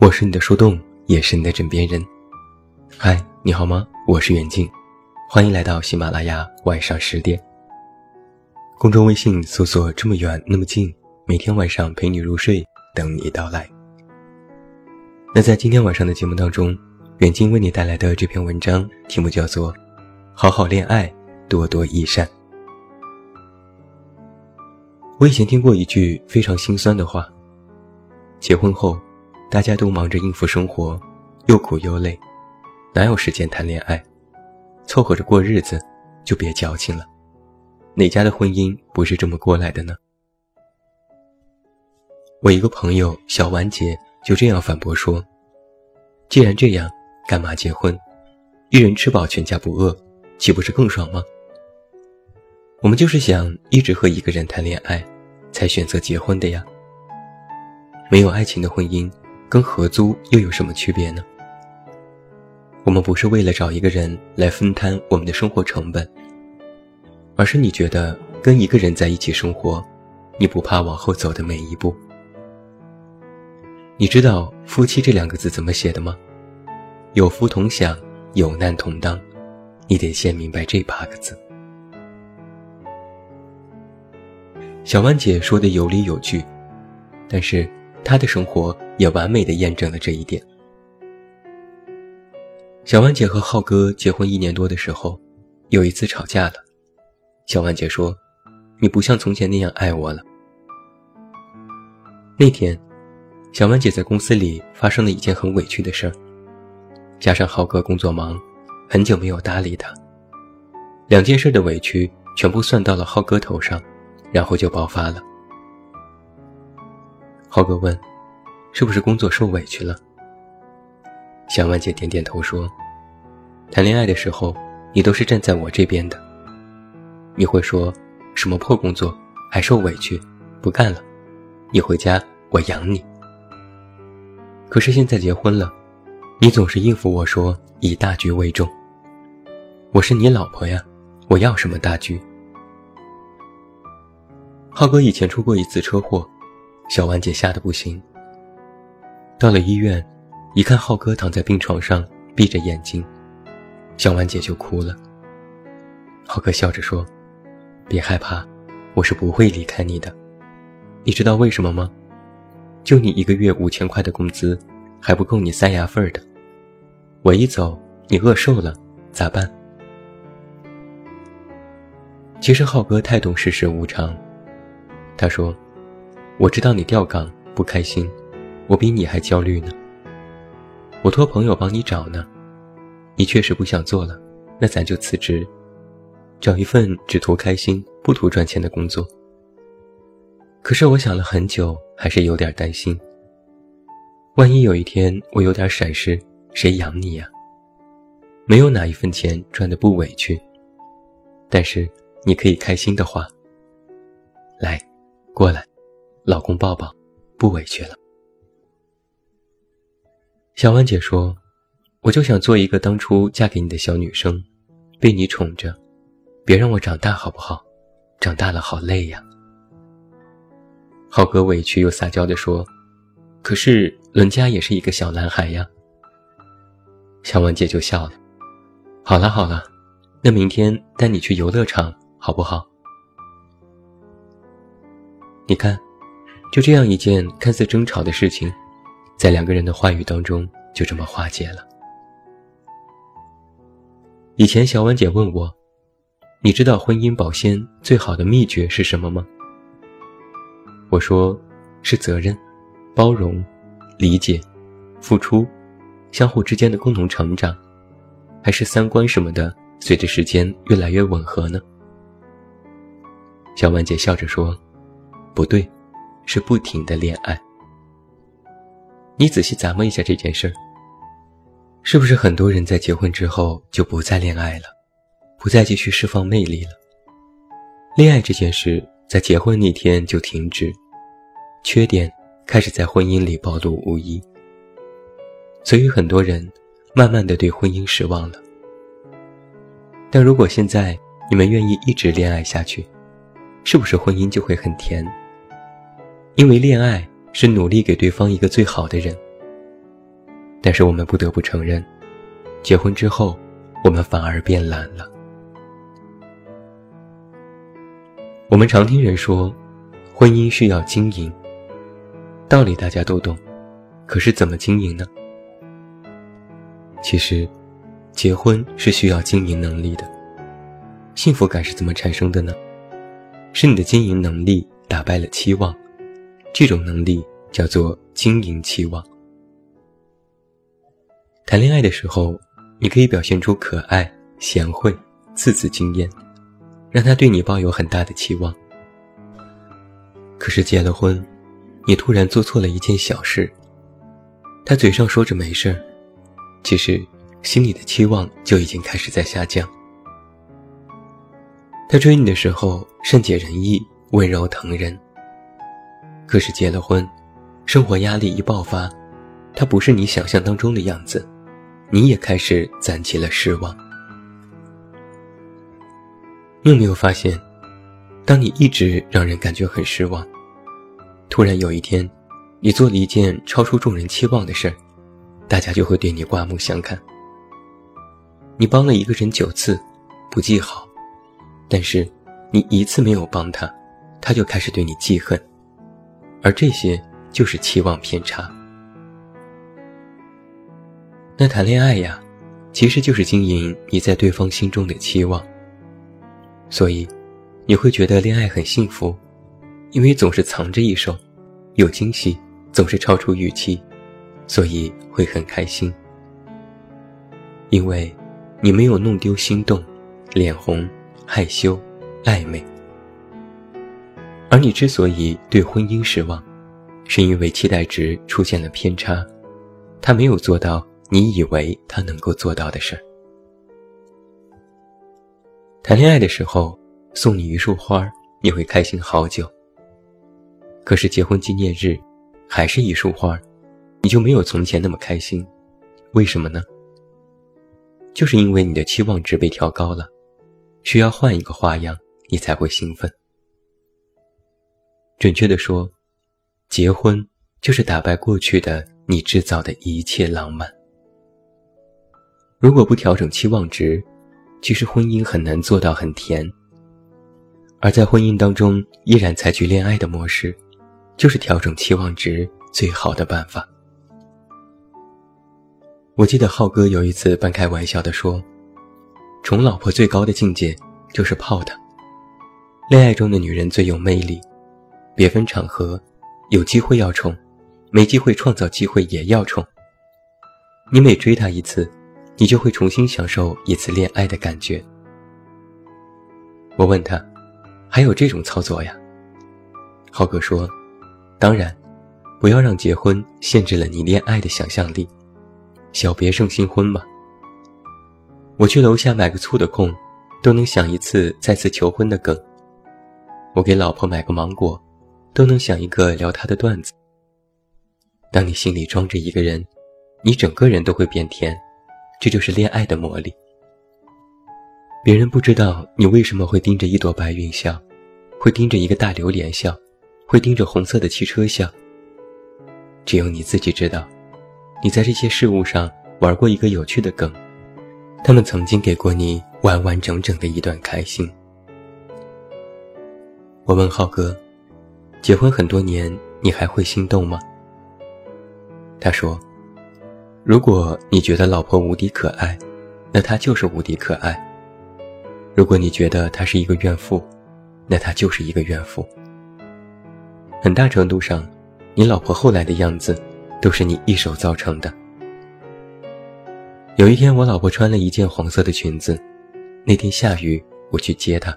我是你的树洞，也是你的枕边人。嗨，你好吗？我是远近，欢迎来到喜马拉雅晚上十点。公众微信搜索“这么远那么近”，每天晚上陪你入睡，等你到来。那在今天晚上的节目当中，远近为你带来的这篇文章题目叫做《好好恋爱，多多益善》。我以前听过一句非常心酸的话：结婚后。大家都忙着应付生活，又苦又累，哪有时间谈恋爱？凑合着过日子，就别矫情了。哪家的婚姻不是这么过来的呢？我一个朋友小婉姐就这样反驳说：“既然这样，干嘛结婚？一人吃饱全家不饿，岂不是更爽吗？”我们就是想一直和一个人谈恋爱，才选择结婚的呀。没有爱情的婚姻。跟合租又有什么区别呢？我们不是为了找一个人来分摊我们的生活成本，而是你觉得跟一个人在一起生活，你不怕往后走的每一步。你知道“夫妻”这两个字怎么写的吗？有福同享，有难同当。你得先明白这八个字。小万姐说的有理有据，但是。他的生活也完美的验证了这一点。小万姐和浩哥结婚一年多的时候，有一次吵架了。小万姐说：“你不像从前那样爱我了。”那天，小万姐在公司里发生了一件很委屈的事儿，加上浩哥工作忙，很久没有搭理她，两件事的委屈全部算到了浩哥头上，然后就爆发了。浩哥问：“是不是工作受委屈了？”小万姐点点头说：“谈恋爱的时候，你都是站在我这边的。你会说什么破工作还受委屈，不干了，你回家我养你。可是现在结婚了，你总是应付我说以大局为重。我是你老婆呀，我要什么大局？”浩哥以前出过一次车祸。小婉姐吓得不行。到了医院，一看浩哥躺在病床上，闭着眼睛，小婉姐就哭了。浩哥笑着说：“别害怕，我是不会离开你的。你知道为什么吗？就你一个月五千块的工资，还不够你塞牙缝的。我一走，你饿瘦了，咋办？”其实浩哥太懂世事无常，他说。我知道你调岗不开心，我比你还焦虑呢。我托朋友帮你找呢，你确实不想做了，那咱就辞职，找一份只图开心不图赚钱的工作。可是我想了很久，还是有点担心。万一有一天我有点闪失，谁养你呀？没有哪一分钱赚的不委屈，但是你可以开心的话，来，过来。老公抱抱，不委屈了。小婉姐说：“我就想做一个当初嫁给你的小女生，被你宠着，别让我长大好不好？长大了好累呀。”浩哥委屈又撒娇地说：“可是伦家也是一个小男孩呀。”小婉姐就笑了：“好了好了，那明天带你去游乐场好不好？你看。”就这样一件看似争吵的事情，在两个人的话语当中就这么化解了。以前小婉姐问我：“你知道婚姻保鲜最好的秘诀是什么吗？”我说：“是责任、包容、理解、付出，相互之间的共同成长，还是三观什么的随着时间越来越吻合呢？”小婉姐笑着说：“不对。”是不停的恋爱。你仔细琢磨一下这件事儿，是不是很多人在结婚之后就不再恋爱了，不再继续释放魅力了？恋爱这件事在结婚那天就停止，缺点开始在婚姻里暴露无遗。所以很多人慢慢的对婚姻失望了。但如果现在你们愿意一直恋爱下去，是不是婚姻就会很甜？因为恋爱是努力给对方一个最好的人，但是我们不得不承认，结婚之后，我们反而变懒了。我们常听人说，婚姻需要经营，道理大家都懂，可是怎么经营呢？其实，结婚是需要经营能力的。幸福感是怎么产生的呢？是你的经营能力打败了期望，这种能力叫做经营期望。谈恋爱的时候，你可以表现出可爱、贤惠、字字惊艳，让他对你抱有很大的期望。可是结了婚，你突然做错了一件小事，他嘴上说着没事儿，其实心里的期望就已经开始在下降。他追你的时候善解人意、温柔疼人。可是结了婚，生活压力一爆发，他不是你想象当中的样子，你也开始攒起了失望。你有没有发现，当你一直让人感觉很失望，突然有一天，你做了一件超出众人期望的事儿，大家就会对你刮目相看。你帮了一个人九次，不记好。但是，你一次没有帮他，他就开始对你记恨，而这些就是期望偏差。那谈恋爱呀，其实就是经营你在对方心中的期望。所以，你会觉得恋爱很幸福，因为总是藏着一手，有惊喜，总是超出预期，所以会很开心。因为，你没有弄丢心动，脸红。害羞、暧昧，而你之所以对婚姻失望，是因为期待值出现了偏差，他没有做到你以为他能够做到的事儿。谈恋爱的时候送你一束花，你会开心好久。可是结婚纪念日，还是一束花，你就没有从前那么开心，为什么呢？就是因为你的期望值被调高了。需要换一个花样，你才会兴奋。准确的说，结婚就是打败过去的你制造的一切浪漫。如果不调整期望值，其实婚姻很难做到很甜。而在婚姻当中依然采取恋爱的模式，就是调整期望值最好的办法。我记得浩哥有一次半开玩笑的说。宠老婆最高的境界就是泡她。恋爱中的女人最有魅力，别分场合，有机会要宠，没机会创造机会也要宠。你每追她一次，你就会重新享受一次恋爱的感觉。我问他，还有这种操作呀？浩哥说，当然，不要让结婚限制了你恋爱的想象力，小别胜新婚嘛。我去楼下买个醋的空，都能想一次再次求婚的梗。我给老婆买个芒果，都能想一个聊他的段子。当你心里装着一个人，你整个人都会变甜，这就是恋爱的魔力。别人不知道你为什么会盯着一朵白云笑，会盯着一个大榴莲笑，会盯着红色的汽车笑。只有你自己知道，你在这些事物上玩过一个有趣的梗。他们曾经给过你完完整整的一段开心。我问浩哥：“结婚很多年，你还会心动吗？”他说：“如果你觉得老婆无敌可爱，那她就是无敌可爱；如果你觉得她是一个怨妇，那她就是一个怨妇。很大程度上，你老婆后来的样子，都是你一手造成的。”有一天，我老婆穿了一件黄色的裙子。那天下雨，我去接她。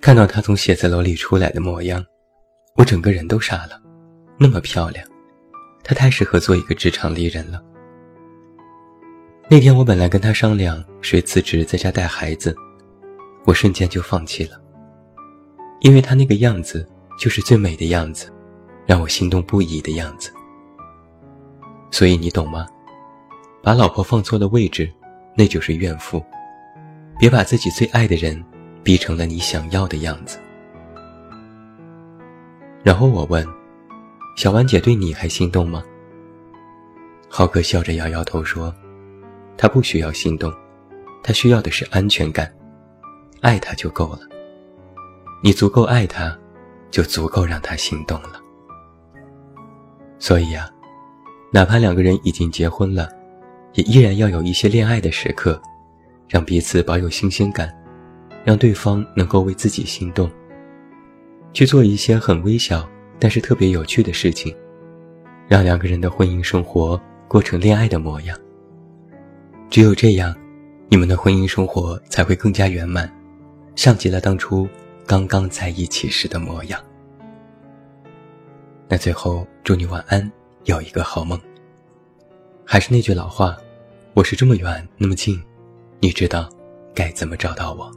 看到她从写字楼里出来的模样，我整个人都傻了。那么漂亮，她太适合做一个职场丽人了。那天我本来跟她商量谁辞职在家带孩子，我瞬间就放弃了，因为她那个样子就是最美的样子，让我心动不已的样子。所以你懂吗？把老婆放错了位置，那就是怨妇。别把自己最爱的人逼成了你想要的样子。然后我问：“小婉姐对你还心动吗？”浩哥笑着摇摇头说：“他不需要心动，他需要的是安全感，爱他就够了。你足够爱他，就足够让他心动了。所以啊，哪怕两个人已经结婚了，也依然要有一些恋爱的时刻，让彼此保有新鲜感，让对方能够为自己心动，去做一些很微小但是特别有趣的事情，让两个人的婚姻生活。”过成恋爱的模样，只有这样，你们的婚姻生活才会更加圆满，像极了当初刚刚在一起时的模样。那最后，祝你晚安，有一个好梦。还是那句老话，我是这么远那么近，你知道该怎么找到我。